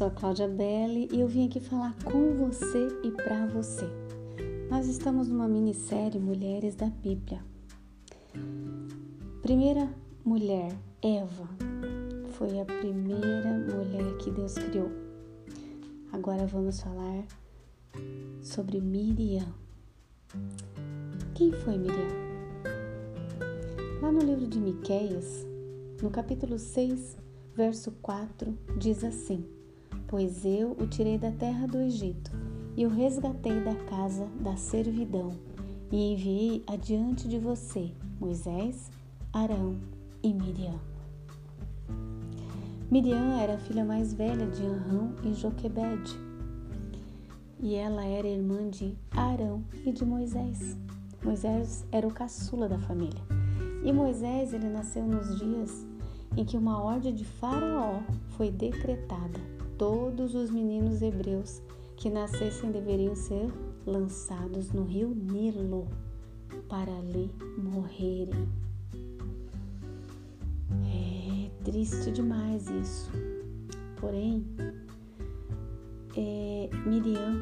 sou a Cláudia Belli e eu vim aqui falar com você e para você. Nós estamos numa minissérie Mulheres da Bíblia. Primeira mulher, Eva, foi a primeira mulher que Deus criou. Agora vamos falar sobre Miriam. Quem foi Miriam? Lá no livro de Miqueias, no capítulo 6, verso 4, diz assim: Pois eu o tirei da terra do Egito e o resgatei da casa da servidão e enviei adiante de você Moisés, Arão e Miriam. Miriam era a filha mais velha de Arão e Joquebede, e ela era irmã de Arão e de Moisés. Moisés era o caçula da família. E Moisés, ele nasceu nos dias em que uma ordem de Faraó foi decretada. Todos os meninos hebreus que nascessem deveriam ser lançados no rio Nilo para ali morrerem. É triste demais isso. Porém, é, Miriam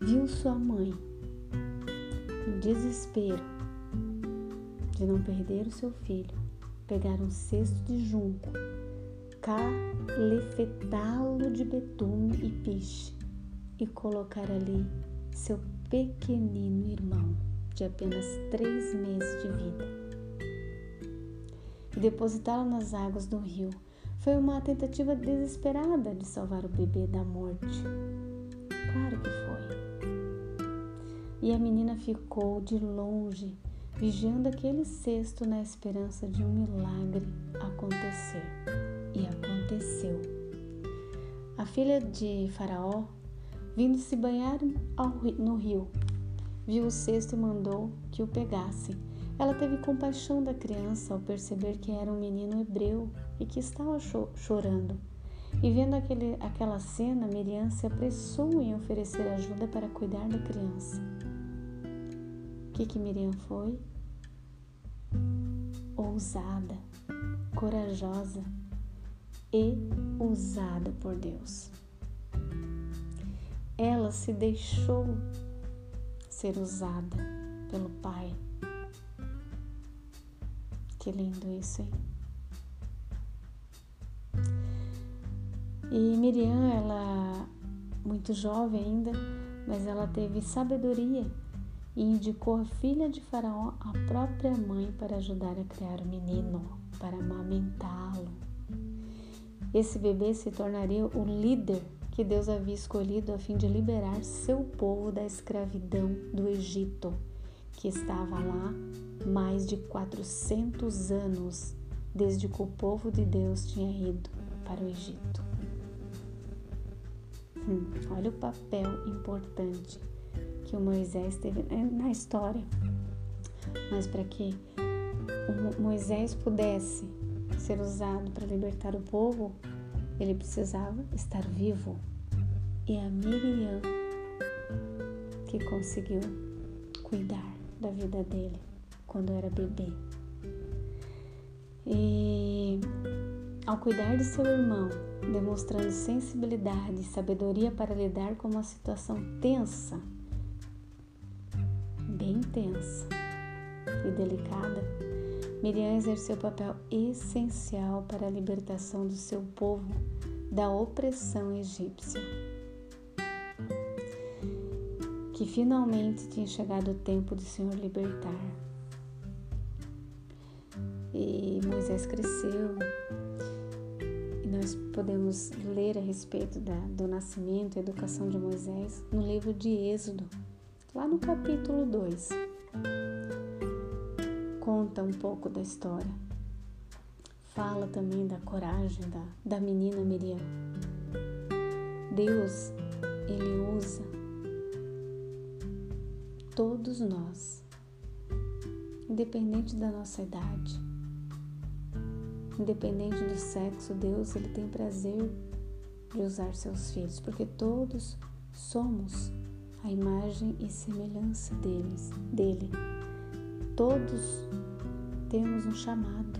viu sua mãe no desespero de não perder o seu filho, pegar um cesto de junco, calefetá-lo de betume e piche e colocar ali seu pequenino irmão de apenas três meses de vida e depositá-lo nas águas do rio. Foi uma tentativa desesperada de salvar o bebê da morte. Claro que foi. E a menina ficou de longe vigiando aquele cesto na esperança de um milagre acontecer. A filha de Faraó, vindo se banhar no rio, viu o cesto e mandou que o pegassem. Ela teve compaixão da criança ao perceber que era um menino hebreu e que estava chorando. E vendo aquele, aquela cena, Miriam se apressou em oferecer ajuda para cuidar da criança. O que, que Miriam foi? Ousada, corajosa e usada por Deus. Ela se deixou ser usada pelo Pai. Que lindo isso, hein? E Miriam, ela muito jovem ainda, mas ela teve sabedoria e indicou a filha de Faraó, a própria mãe, para ajudar a criar o menino, para amamentá-lo. Esse bebê se tornaria o líder que Deus havia escolhido a fim de liberar seu povo da escravidão do Egito, que estava lá mais de 400 anos desde que o povo de Deus tinha ido para o Egito. Hum, olha o papel importante que o Moisés teve na história. Mas para que Moisés pudesse ser usado para libertar o povo, ele precisava estar vivo. E a Miriam que conseguiu cuidar da vida dele quando era bebê. E ao cuidar de seu irmão, demonstrando sensibilidade e sabedoria para lidar com uma situação tensa, bem tensa e delicada, Miriam exerceu papel essencial para a libertação do seu povo da opressão egípcia. Que finalmente tinha chegado o tempo do Senhor libertar. E Moisés cresceu, e nós podemos ler a respeito da, do nascimento e educação de Moisés no livro de Êxodo, lá no capítulo 2. Conta um pouco da história. Fala também da coragem da, da menina Miriam. Deus, Ele usa todos nós, independente da nossa idade, independente do sexo, Deus ele tem prazer de usar seus filhos, porque todos somos a imagem e semelhança deles, dele. Todos temos um chamado,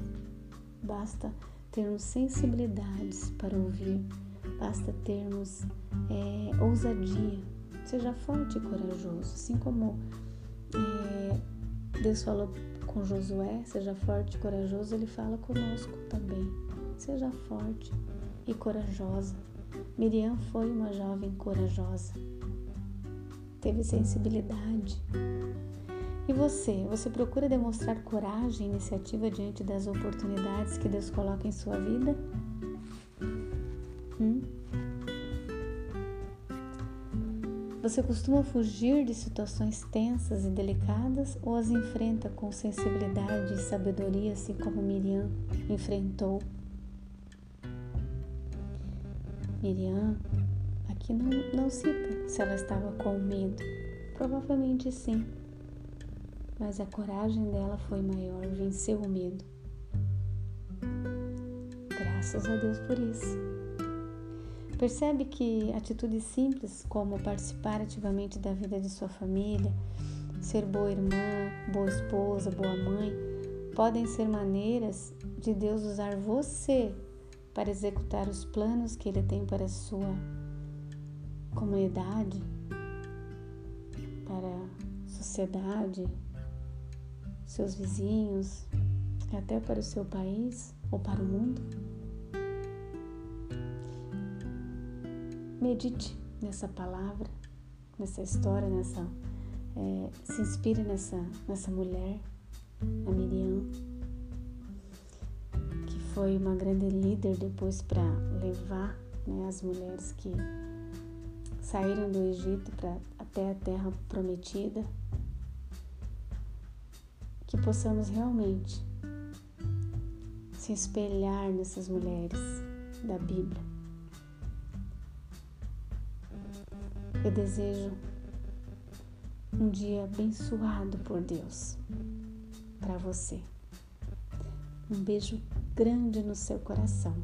basta termos sensibilidades para ouvir, basta termos é, ousadia. Seja forte e corajoso, assim como é, Deus falou com Josué, seja forte e corajoso, ele fala conosco também. Seja forte e corajosa. Miriam foi uma jovem corajosa. Teve sensibilidade. E você? Você procura demonstrar coragem e iniciativa diante das oportunidades que Deus coloca em sua vida? Hum? Você costuma fugir de situações tensas e delicadas ou as enfrenta com sensibilidade e sabedoria, assim como Miriam enfrentou? Miriam, aqui não, não cita se ela estava com medo. Provavelmente sim, mas a coragem dela foi maior, venceu o medo. Graças a Deus por isso. Percebe que atitudes simples, como participar ativamente da vida de sua família, ser boa irmã, boa esposa, boa mãe, podem ser maneiras de Deus usar você para executar os planos que Ele tem para a sua comunidade, para a sociedade, seus vizinhos, até para o seu país ou para o mundo. Medite nessa palavra, nessa história, nessa é, se inspire nessa, nessa mulher, a Miriam, que foi uma grande líder depois para levar né, as mulheres que saíram do Egito para até a terra prometida. Que possamos realmente se espelhar nessas mulheres da Bíblia Eu desejo um dia abençoado por Deus para você. Um beijo grande no seu coração.